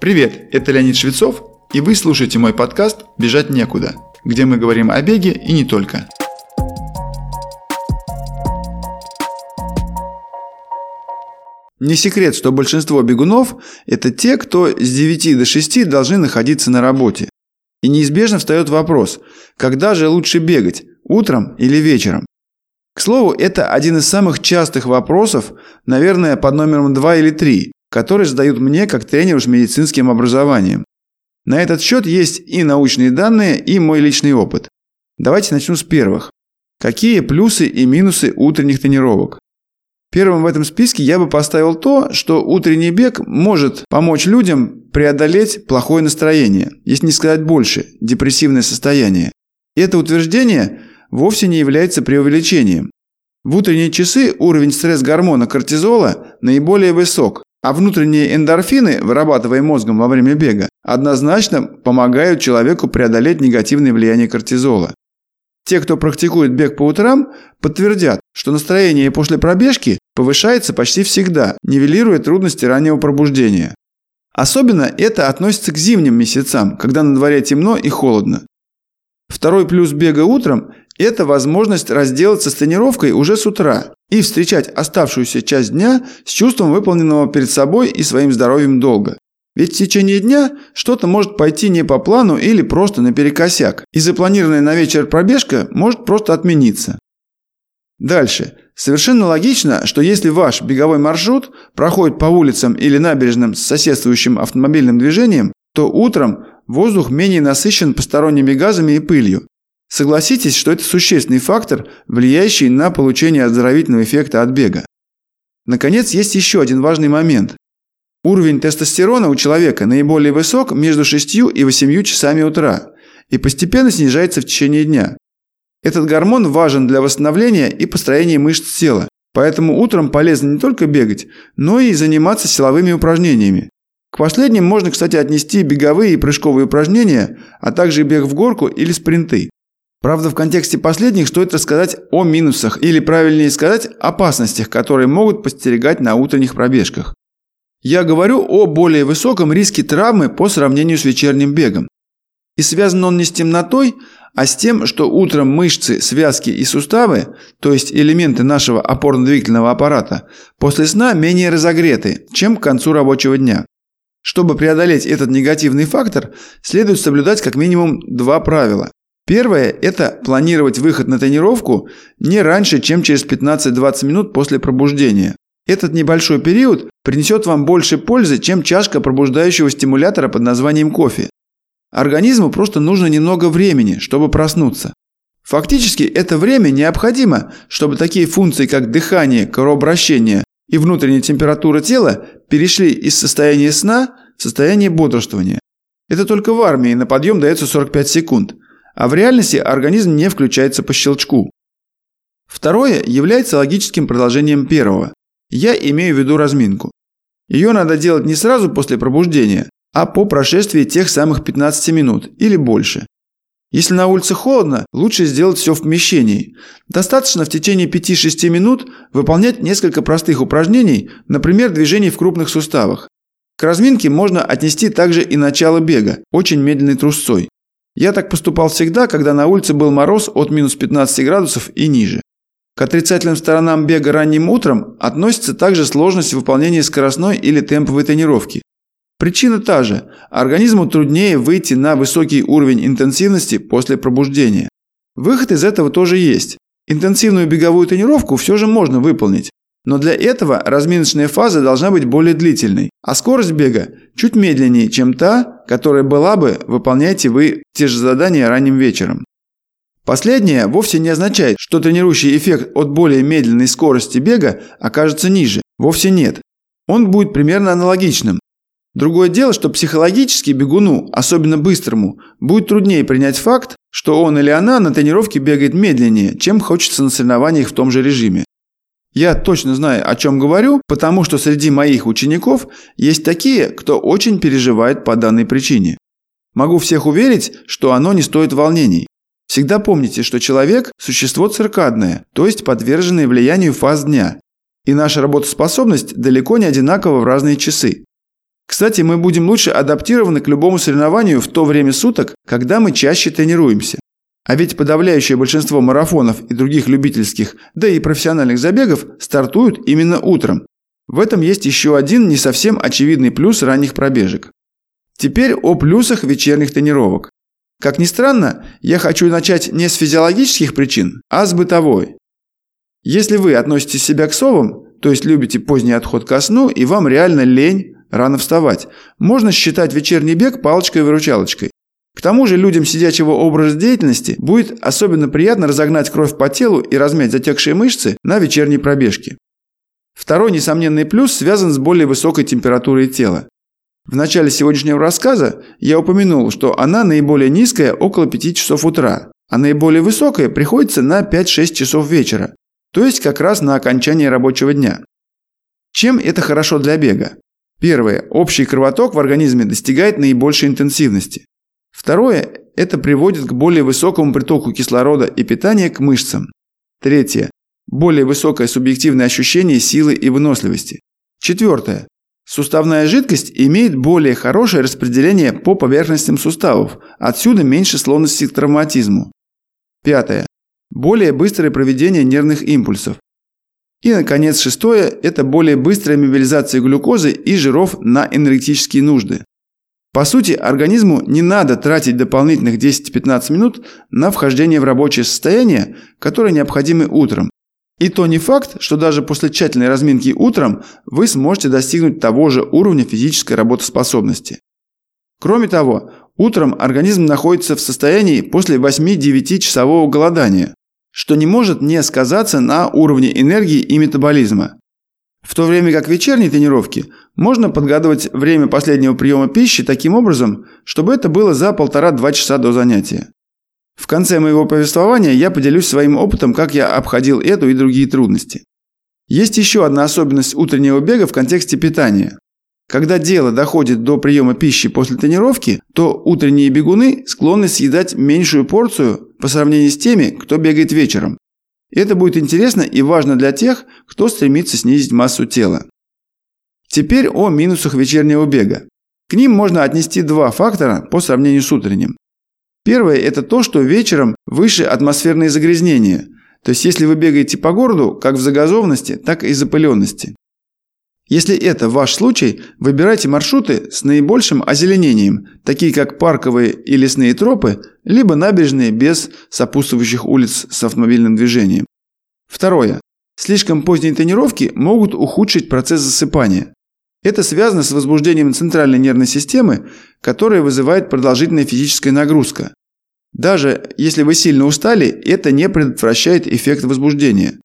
Привет, это Леонид Швецов, и вы слушаете мой подкаст «Бежать некуда», где мы говорим о беге и не только. Не секрет, что большинство бегунов – это те, кто с 9 до 6 должны находиться на работе. И неизбежно встает вопрос, когда же лучше бегать – утром или вечером? К слову, это один из самых частых вопросов, наверное, под номером 2 или 3, которые задают мне как тренеру с медицинским образованием. На этот счет есть и научные данные, и мой личный опыт. Давайте начну с первых. Какие плюсы и минусы утренних тренировок? Первым в этом списке я бы поставил то, что утренний бег может помочь людям преодолеть плохое настроение, если не сказать больше, депрессивное состояние. И это утверждение вовсе не является преувеличением. В утренние часы уровень стресс-гормона кортизола наиболее высок, а внутренние эндорфины, вырабатываемые мозгом во время бега, однозначно помогают человеку преодолеть негативное влияние кортизола. Те, кто практикует бег по утрам, подтвердят, что настроение после пробежки повышается почти всегда, нивелируя трудности раннего пробуждения. Особенно это относится к зимним месяцам, когда на дворе темно и холодно. Второй плюс бега утром – это возможность разделаться с тренировкой уже с утра и встречать оставшуюся часть дня с чувством выполненного перед собой и своим здоровьем долга. Ведь в течение дня что-то может пойти не по плану или просто наперекосяк, и запланированная на вечер пробежка может просто отмениться. Дальше. Совершенно логично, что если ваш беговой маршрут проходит по улицам или набережным с соседствующим автомобильным движением, то утром воздух менее насыщен посторонними газами и пылью. Согласитесь, что это существенный фактор, влияющий на получение оздоровительного эффекта от бега. Наконец, есть еще один важный момент. Уровень тестостерона у человека наиболее высок между 6 и 8 часами утра и постепенно снижается в течение дня. Этот гормон важен для восстановления и построения мышц тела, поэтому утром полезно не только бегать, но и заниматься силовыми упражнениями. К последним можно, кстати, отнести беговые и прыжковые упражнения, а также бег в горку или спринты. Правда, в контексте последних стоит рассказать о минусах, или правильнее сказать, опасностях, которые могут постерегать на утренних пробежках. Я говорю о более высоком риске травмы по сравнению с вечерним бегом. И связан он не с темнотой, а с тем, что утром мышцы, связки и суставы, то есть элементы нашего опорно-двигательного аппарата, после сна менее разогреты, чем к концу рабочего дня. Чтобы преодолеть этот негативный фактор, следует соблюдать как минимум два правила. Первое – это планировать выход на тренировку не раньше, чем через 15-20 минут после пробуждения. Этот небольшой период принесет вам больше пользы, чем чашка пробуждающего стимулятора под названием кофе. Организму просто нужно немного времени, чтобы проснуться. Фактически это время необходимо, чтобы такие функции, как дыхание, кровообращение и внутренняя температура тела перешли из состояния сна в состояние бодрствования. Это только в армии на подъем дается 45 секунд, а в реальности организм не включается по щелчку. Второе является логическим продолжением первого. Я имею в виду разминку. Ее надо делать не сразу после пробуждения, а по прошествии тех самых 15 минут или больше. Если на улице холодно, лучше сделать все в помещении. Достаточно в течение 5-6 минут выполнять несколько простых упражнений, например, движений в крупных суставах. К разминке можно отнести также и начало бега, очень медленной трусцой. Я так поступал всегда, когда на улице был мороз от минус 15 градусов и ниже. К отрицательным сторонам бега ранним утром относится также сложность выполнения скоростной или темповой тренировки. Причина та же. Организму труднее выйти на высокий уровень интенсивности после пробуждения. Выход из этого тоже есть. Интенсивную беговую тренировку все же можно выполнить. Но для этого разминочная фаза должна быть более длительной, а скорость бега чуть медленнее, чем та, которая была бы, выполняете вы те же задания ранним вечером. Последнее вовсе не означает, что тренирующий эффект от более медленной скорости бега окажется ниже. Вовсе нет. Он будет примерно аналогичным, Другое дело, что психологически бегуну, особенно быстрому, будет труднее принять факт, что он или она на тренировке бегает медленнее, чем хочется на соревнованиях в том же режиме. Я точно знаю, о чем говорю, потому что среди моих учеников есть такие, кто очень переживает по данной причине. Могу всех уверить, что оно не стоит волнений. Всегда помните, что человек – существо циркадное, то есть подверженное влиянию фаз дня. И наша работоспособность далеко не одинакова в разные часы. Кстати, мы будем лучше адаптированы к любому соревнованию в то время суток, когда мы чаще тренируемся. А ведь подавляющее большинство марафонов и других любительских, да и профессиональных забегов стартуют именно утром. В этом есть еще один не совсем очевидный плюс ранних пробежек. Теперь о плюсах вечерних тренировок. Как ни странно, я хочу начать не с физиологических причин, а с бытовой. Если вы относите себя к совам, то есть любите поздний отход ко сну и вам реально лень рано вставать, можно считать вечерний бег палочкой-выручалочкой. К тому же людям сидячего образа деятельности будет особенно приятно разогнать кровь по телу и размять затекшие мышцы на вечерней пробежке. Второй несомненный плюс связан с более высокой температурой тела. В начале сегодняшнего рассказа я упомянул, что она наиболее низкая около 5 часов утра, а наиболее высокая приходится на 5-6 часов вечера, то есть как раз на окончание рабочего дня. Чем это хорошо для бега? Первое. Общий кровоток в организме достигает наибольшей интенсивности. Второе. Это приводит к более высокому притоку кислорода и питания к мышцам. Третье. Более высокое субъективное ощущение силы и выносливости. Четвертое. Суставная жидкость имеет более хорошее распределение по поверхностям суставов, отсюда меньше склонности к травматизму. Пятое. Более быстрое проведение нервных импульсов. И, наконец, шестое – это более быстрая мобилизация глюкозы и жиров на энергетические нужды. По сути, организму не надо тратить дополнительных 10-15 минут на вхождение в рабочее состояние, которое необходимо утром, и то не факт, что даже после тщательной разминки утром вы сможете достигнуть того же уровня физической работоспособности. Кроме того, утром организм находится в состоянии после 8-9 часового голодания, что не может не сказаться на уровне энергии и метаболизма. В то время как вечерние тренировки можно подгадывать время последнего приема пищи таким образом, чтобы это было за полтора-два часа до занятия. В конце моего повествования я поделюсь своим опытом, как я обходил эту и другие трудности. Есть еще одна особенность утреннего бега в контексте питания. Когда дело доходит до приема пищи после тренировки, то утренние бегуны склонны съедать меньшую порцию по сравнению с теми, кто бегает вечером. Это будет интересно и важно для тех, кто стремится снизить массу тела. Теперь о минусах вечернего бега. К ним можно отнести два фактора по сравнению с утренним. Первое – это то, что вечером выше атмосферные загрязнения. То есть, если вы бегаете по городу, как в загазованности, так и запыленности. Если это ваш случай, выбирайте маршруты с наибольшим озеленением, такие как парковые и лесные тропы, либо набережные без сопутствующих улиц с автомобильным движением. Второе. Слишком поздние тренировки могут ухудшить процесс засыпания. Это связано с возбуждением центральной нервной системы, которая вызывает продолжительная физическая нагрузка. Даже если вы сильно устали, это не предотвращает эффект возбуждения.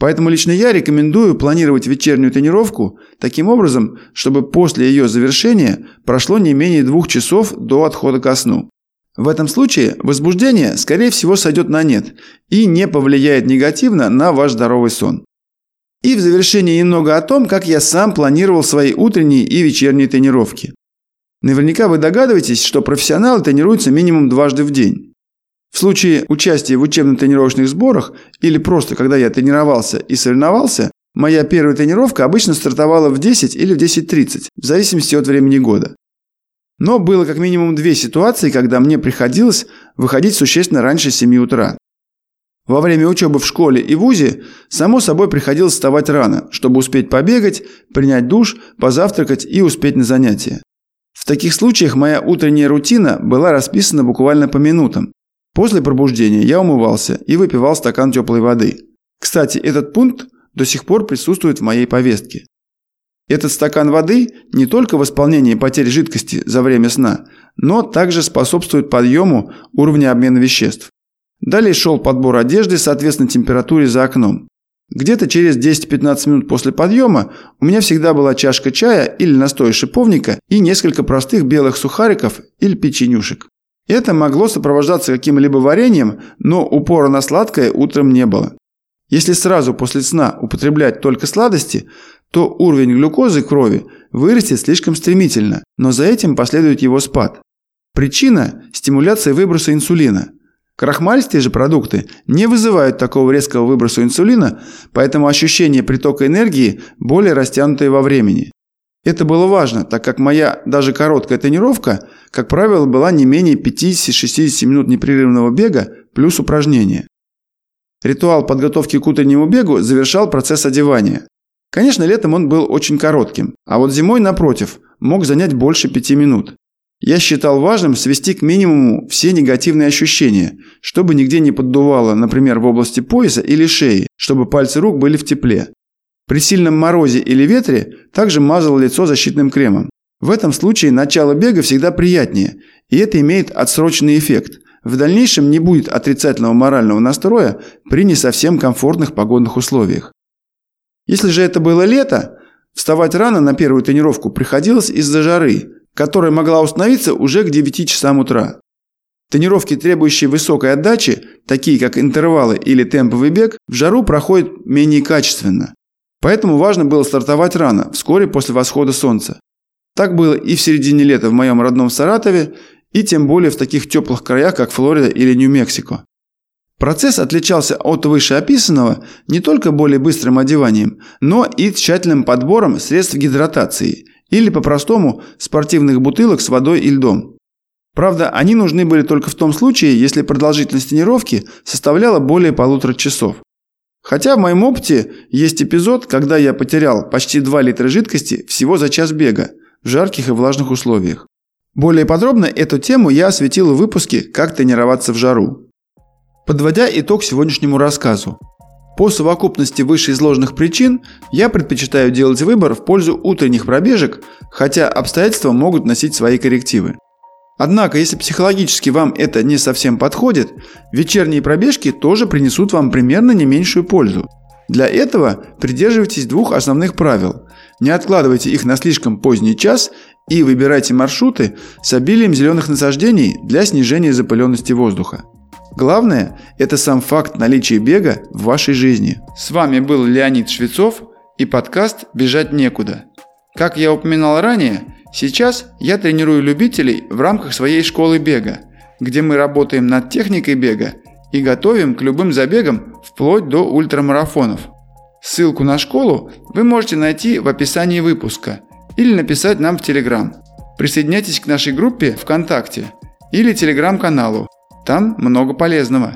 Поэтому лично я рекомендую планировать вечернюю тренировку таким образом, чтобы после ее завершения прошло не менее двух часов до отхода ко сну. В этом случае возбуждение, скорее всего, сойдет на нет и не повлияет негативно на ваш здоровый сон. И в завершение немного о том, как я сам планировал свои утренние и вечерние тренировки. Наверняка вы догадываетесь, что профессионалы тренируются минимум дважды в день. В случае участия в учебно-тренировочных сборах или просто когда я тренировался и соревновался, моя первая тренировка обычно стартовала в 10 или в 10.30, в зависимости от времени года. Но было как минимум две ситуации, когда мне приходилось выходить существенно раньше 7 утра. Во время учебы в школе и вузе, само собой, приходилось вставать рано, чтобы успеть побегать, принять душ, позавтракать и успеть на занятия. В таких случаях моя утренняя рутина была расписана буквально по минутам. После пробуждения я умывался и выпивал стакан теплой воды. Кстати, этот пункт до сих пор присутствует в моей повестке. Этот стакан воды не только восполнение потери жидкости за время сна, но также способствует подъему уровня обмена веществ. Далее шел подбор одежды, соответственно температуре за окном. Где-то через 10-15 минут после подъема у меня всегда была чашка чая или настой шиповника и несколько простых белых сухариков или печенюшек. Это могло сопровождаться каким-либо вареньем, но упора на сладкое утром не было. Если сразу после сна употреблять только сладости, то уровень глюкозы крови вырастет слишком стремительно, но за этим последует его спад. Причина – стимуляция выброса инсулина – Крахмалистые же продукты не вызывают такого резкого выброса инсулина, поэтому ощущение притока энергии более растянутое во времени. Это было важно, так как моя даже короткая тренировка, как правило, была не менее 50-60 минут непрерывного бега плюс упражнения. Ритуал подготовки к утреннему бегу завершал процесс одевания. Конечно, летом он был очень коротким, а вот зимой, напротив, мог занять больше пяти минут. Я считал важным свести к минимуму все негативные ощущения, чтобы нигде не поддувало, например, в области пояса или шеи, чтобы пальцы рук были в тепле. При сильном морозе или ветре также мазал лицо защитным кремом. В этом случае начало бега всегда приятнее, и это имеет отсроченный эффект. В дальнейшем не будет отрицательного морального настроя при не совсем комфортных погодных условиях. Если же это было лето, вставать рано на первую тренировку приходилось из-за жары, которая могла установиться уже к 9 часам утра. Тренировки, требующие высокой отдачи, такие как интервалы или темповый бег, в жару проходят менее качественно. Поэтому важно было стартовать рано, вскоре после восхода солнца. Так было и в середине лета в моем родном Саратове, и тем более в таких теплых краях, как Флорида или Нью-Мексико. Процесс отличался от вышеописанного не только более быстрым одеванием, но и тщательным подбором средств гидратации, или по-простому спортивных бутылок с водой и льдом. Правда, они нужны были только в том случае, если продолжительность тренировки составляла более полутора часов. Хотя в моем опыте есть эпизод, когда я потерял почти 2 литра жидкости всего за час бега в жарких и влажных условиях. Более подробно эту тему я осветил в выпуске «Как тренироваться в жару». Подводя итог сегодняшнему рассказу. По совокупности вышеизложенных причин я предпочитаю делать выбор в пользу утренних пробежек, хотя обстоятельства могут носить свои коррективы. Однако, если психологически вам это не совсем подходит, вечерние пробежки тоже принесут вам примерно не меньшую пользу. Для этого придерживайтесь двух основных правил. Не откладывайте их на слишком поздний час и выбирайте маршруты с обилием зеленых насаждений для снижения запыленности воздуха. Главное – это сам факт наличия бега в вашей жизни. С вами был Леонид Швецов и подкаст «Бежать некуда». Как я упоминал ранее, Сейчас я тренирую любителей в рамках своей школы бега, где мы работаем над техникой бега и готовим к любым забегам вплоть до ультрамарафонов. Ссылку на школу вы можете найти в описании выпуска или написать нам в Телеграм. Присоединяйтесь к нашей группе ВКонтакте или Телеграм-каналу. Там много полезного.